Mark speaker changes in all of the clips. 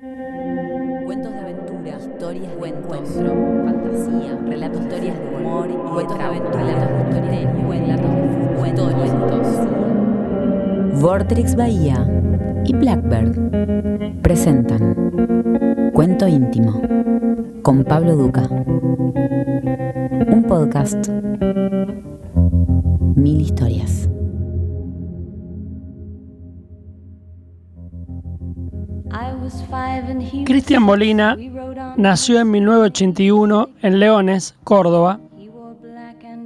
Speaker 1: Cuentos de aventura, historias de encuentro, fantasía, relatos, historias de humor y cuentos de aventura, relatos de relatos de fútbol, cuentos. Vortrix Bahía y Blackbird presentan Cuento íntimo con Pablo Duca. Un podcast. Mil historias.
Speaker 2: Cristian Molina nació en 1981 en Leones, Córdoba,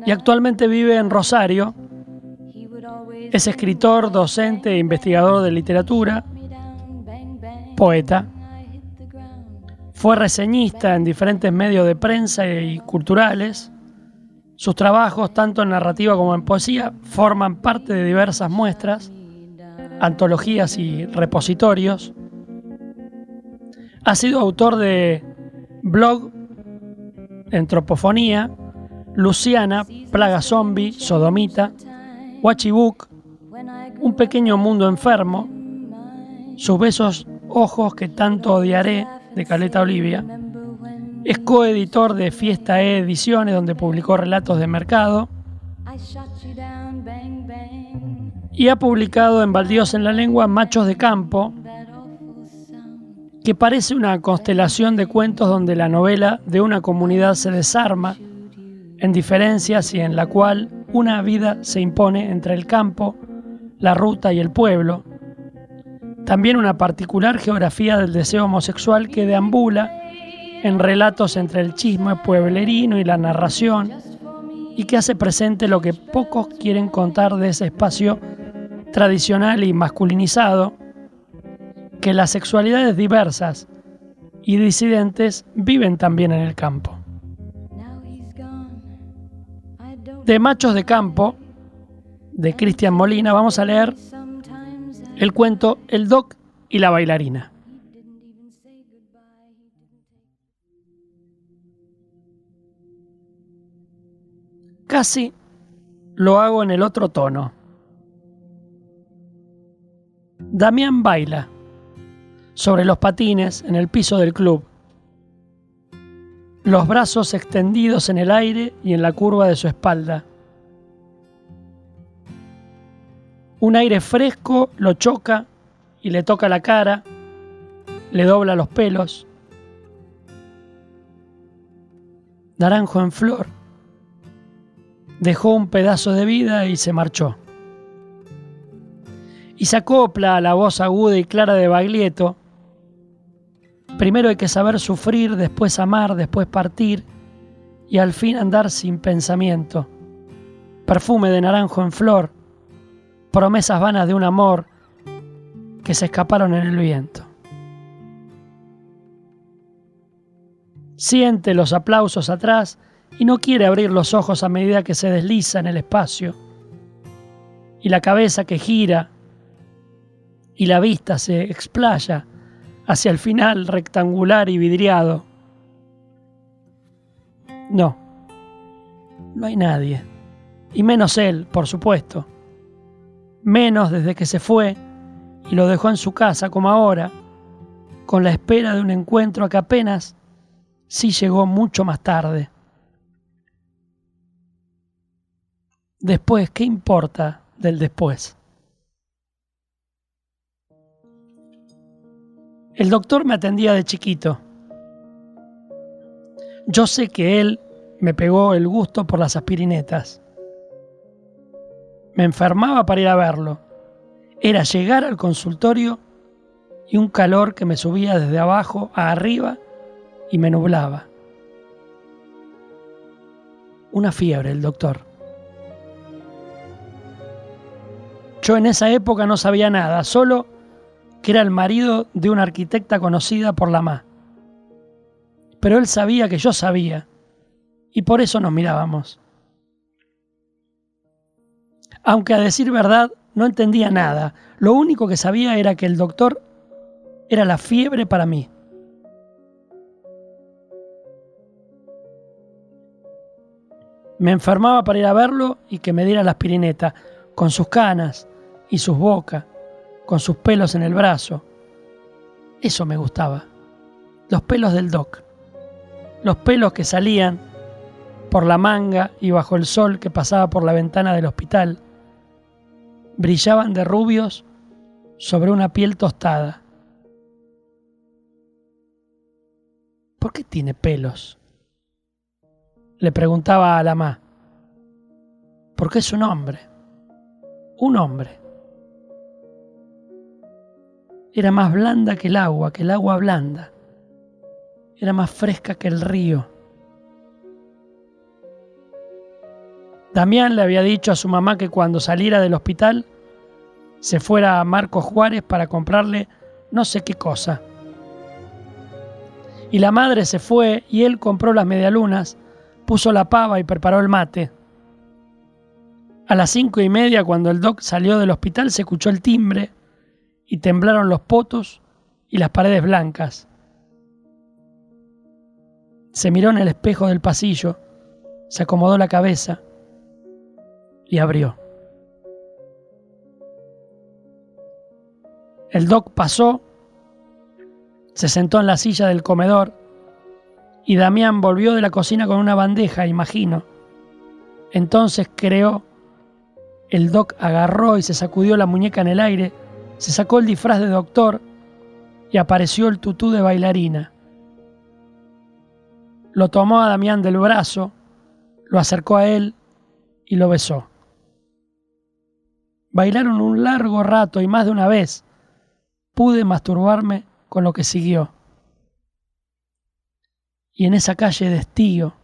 Speaker 2: y actualmente vive en Rosario. Es escritor, docente e investigador de literatura, poeta. Fue reseñista en diferentes medios de prensa y culturales. Sus trabajos, tanto en narrativa como en poesía, forman parte de diversas muestras, antologías y repositorios. Ha sido autor de blog Entropofonía, Luciana, Plaga Zombie, Sodomita, Watchibook, Un pequeño mundo enfermo, Sus besos ojos que tanto odiaré, de Caleta Olivia. Es coeditor de Fiesta E Ediciones, donde publicó relatos de mercado. Y ha publicado en Baldíos en la Lengua Machos de Campo, que parece una constelación de cuentos donde la novela de una comunidad se desarma en diferencias y en la cual una vida se impone entre el campo, la ruta y el pueblo. También una particular geografía del deseo homosexual que deambula en relatos entre el chisme pueblerino y la narración y que hace presente lo que pocos quieren contar de ese espacio tradicional y masculinizado que las sexualidades diversas y disidentes viven también en el campo. De Machos de Campo, de Cristian Molina, vamos a leer el cuento El Doc y la bailarina. Casi lo hago en el otro tono. Damián baila sobre los patines en el piso del club, los brazos extendidos en el aire y en la curva de su espalda. Un aire fresco lo choca y le toca la cara, le dobla los pelos. Naranjo en flor. Dejó un pedazo de vida y se marchó. Y se acopla a la voz aguda y clara de Baglietto, Primero hay que saber sufrir, después amar, después partir y al fin andar sin pensamiento. Perfume de naranjo en flor, promesas vanas de un amor que se escaparon en el viento. Siente los aplausos atrás y no quiere abrir los ojos a medida que se desliza en el espacio. Y la cabeza que gira y la vista se explaya hacia el final rectangular y vidriado. No, no hay nadie. Y menos él, por supuesto. Menos desde que se fue y lo dejó en su casa como ahora, con la espera de un encuentro que apenas sí llegó mucho más tarde. Después, ¿qué importa del después? El doctor me atendía de chiquito. Yo sé que él me pegó el gusto por las aspirinetas. Me enfermaba para ir a verlo. Era llegar al consultorio y un calor que me subía desde abajo a arriba y me nublaba. Una fiebre, el doctor. Yo en esa época no sabía nada, solo que era el marido de una arquitecta conocida por la MA. Pero él sabía que yo sabía, y por eso nos mirábamos. Aunque a decir verdad no entendía nada, lo único que sabía era que el doctor era la fiebre para mí. Me enfermaba para ir a verlo y que me diera la aspirineta, con sus canas y sus bocas con sus pelos en el brazo. Eso me gustaba. Los pelos del doc. Los pelos que salían por la manga y bajo el sol que pasaba por la ventana del hospital. Brillaban de rubios sobre una piel tostada. ¿Por qué tiene pelos? Le preguntaba a la ma. Porque es un hombre. Un hombre. Era más blanda que el agua, que el agua blanda. Era más fresca que el río. Damián le había dicho a su mamá que cuando saliera del hospital se fuera a Marcos Juárez para comprarle no sé qué cosa. Y la madre se fue y él compró las medialunas, puso la pava y preparó el mate. A las cinco y media, cuando el doc salió del hospital, se escuchó el timbre y temblaron los potos y las paredes blancas. Se miró en el espejo del pasillo, se acomodó la cabeza y abrió. El doc pasó, se sentó en la silla del comedor y Damián volvió de la cocina con una bandeja, imagino. Entonces creó, el doc agarró y se sacudió la muñeca en el aire, se sacó el disfraz de doctor y apareció el tutú de bailarina. Lo tomó a Damián del brazo, lo acercó a él y lo besó. Bailaron un largo rato y más de una vez pude masturbarme con lo que siguió. Y en esa calle de estío,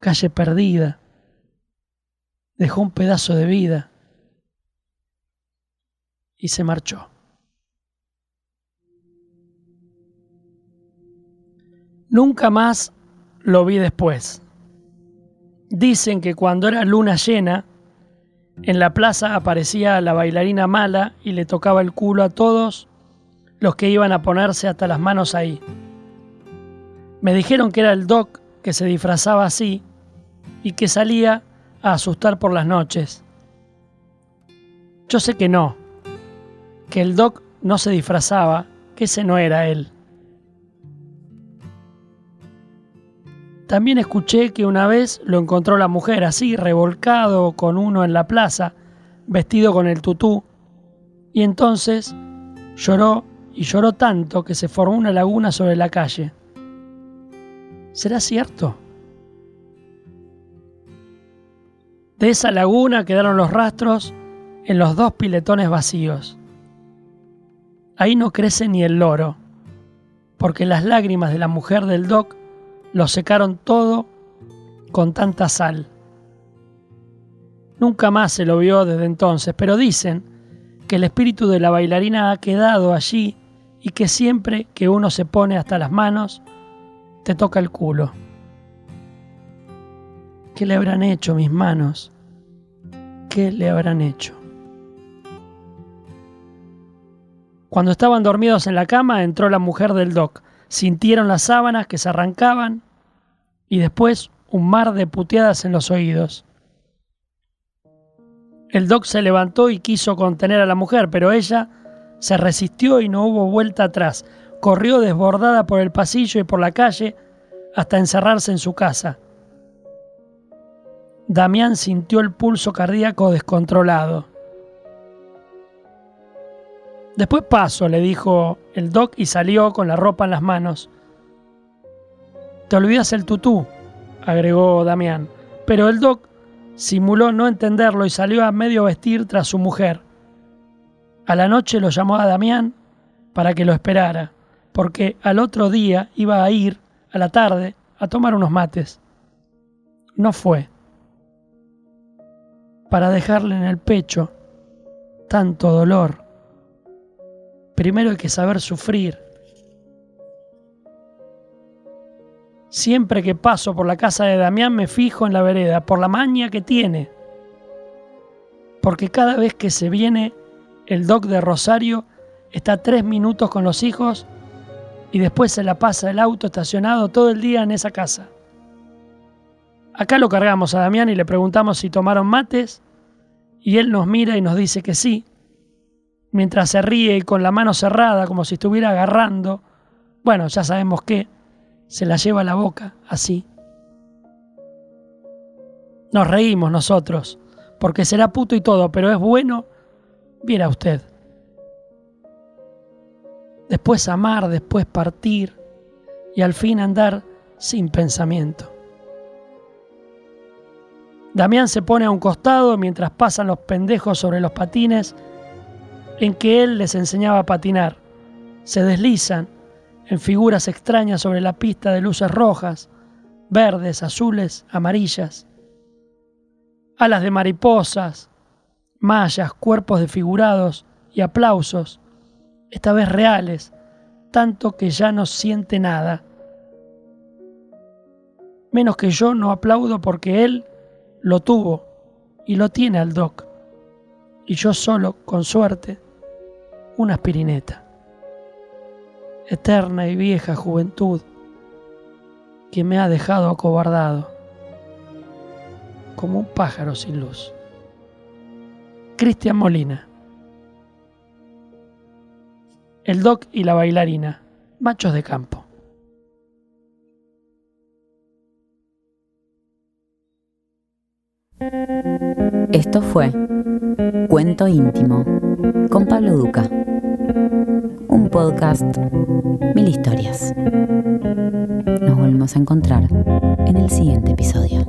Speaker 2: calle perdida, dejó un pedazo de vida y se marchó. Nunca más lo vi después. Dicen que cuando era luna llena, en la plaza aparecía la bailarina mala y le tocaba el culo a todos los que iban a ponerse hasta las manos ahí. Me dijeron que era el doc que se disfrazaba así y que salía a asustar por las noches. Yo sé que no, que el doc no se disfrazaba, que ese no era él. También escuché que una vez lo encontró la mujer así, revolcado con uno en la plaza, vestido con el tutú, y entonces lloró y lloró tanto que se formó una laguna sobre la calle. ¿Será cierto? De esa laguna quedaron los rastros en los dos piletones vacíos. Ahí no crece ni el loro, porque las lágrimas de la mujer del doc lo secaron todo con tanta sal. Nunca más se lo vio desde entonces, pero dicen que el espíritu de la bailarina ha quedado allí y que siempre que uno se pone hasta las manos, te toca el culo. ¿Qué le habrán hecho mis manos? ¿Qué le habrán hecho? Cuando estaban dormidos en la cama, entró la mujer del doc. Sintieron las sábanas que se arrancaban y después un mar de puteadas en los oídos. El doc se levantó y quiso contener a la mujer, pero ella se resistió y no hubo vuelta atrás. Corrió desbordada por el pasillo y por la calle hasta encerrarse en su casa. Damián sintió el pulso cardíaco descontrolado. Después paso, le dijo el doc y salió con la ropa en las manos. Te olvidas el tutú, agregó Damián. Pero el doc simuló no entenderlo y salió a medio vestir tras su mujer. A la noche lo llamó a Damián para que lo esperara, porque al otro día iba a ir, a la tarde, a tomar unos mates. No fue. Para dejarle en el pecho tanto dolor. Primero hay que saber sufrir Siempre que paso por la casa de Damián me fijo en la vereda, por la maña que tiene. Porque cada vez que se viene el doc de Rosario, está tres minutos con los hijos y después se la pasa el auto estacionado todo el día en esa casa. Acá lo cargamos a Damián y le preguntamos si tomaron mates y él nos mira y nos dice que sí. Mientras se ríe y con la mano cerrada como si estuviera agarrando, bueno, ya sabemos que, se la lleva a la boca, así. Nos reímos nosotros, porque será puto y todo, pero es bueno, viera usted. Después amar, después partir y al fin andar sin pensamiento. Damián se pone a un costado mientras pasan los pendejos sobre los patines en que él les enseñaba a patinar. Se deslizan en figuras extrañas sobre la pista de luces rojas, verdes, azules, amarillas. Alas de mariposas, mallas, cuerpos desfigurados y aplausos, esta vez reales, tanto que ya no siente nada. Menos que yo no aplaudo porque él lo tuvo y lo tiene al doc. Y yo solo, con suerte, una aspirineta. Eterna y vieja juventud que me ha dejado acobardado, como un pájaro sin luz. Cristian Molina. El doc y la bailarina, machos de campo.
Speaker 1: Esto fue Cuento íntimo con Pablo Duca. Un podcast, mil historias. Nos volvemos a encontrar en el siguiente episodio.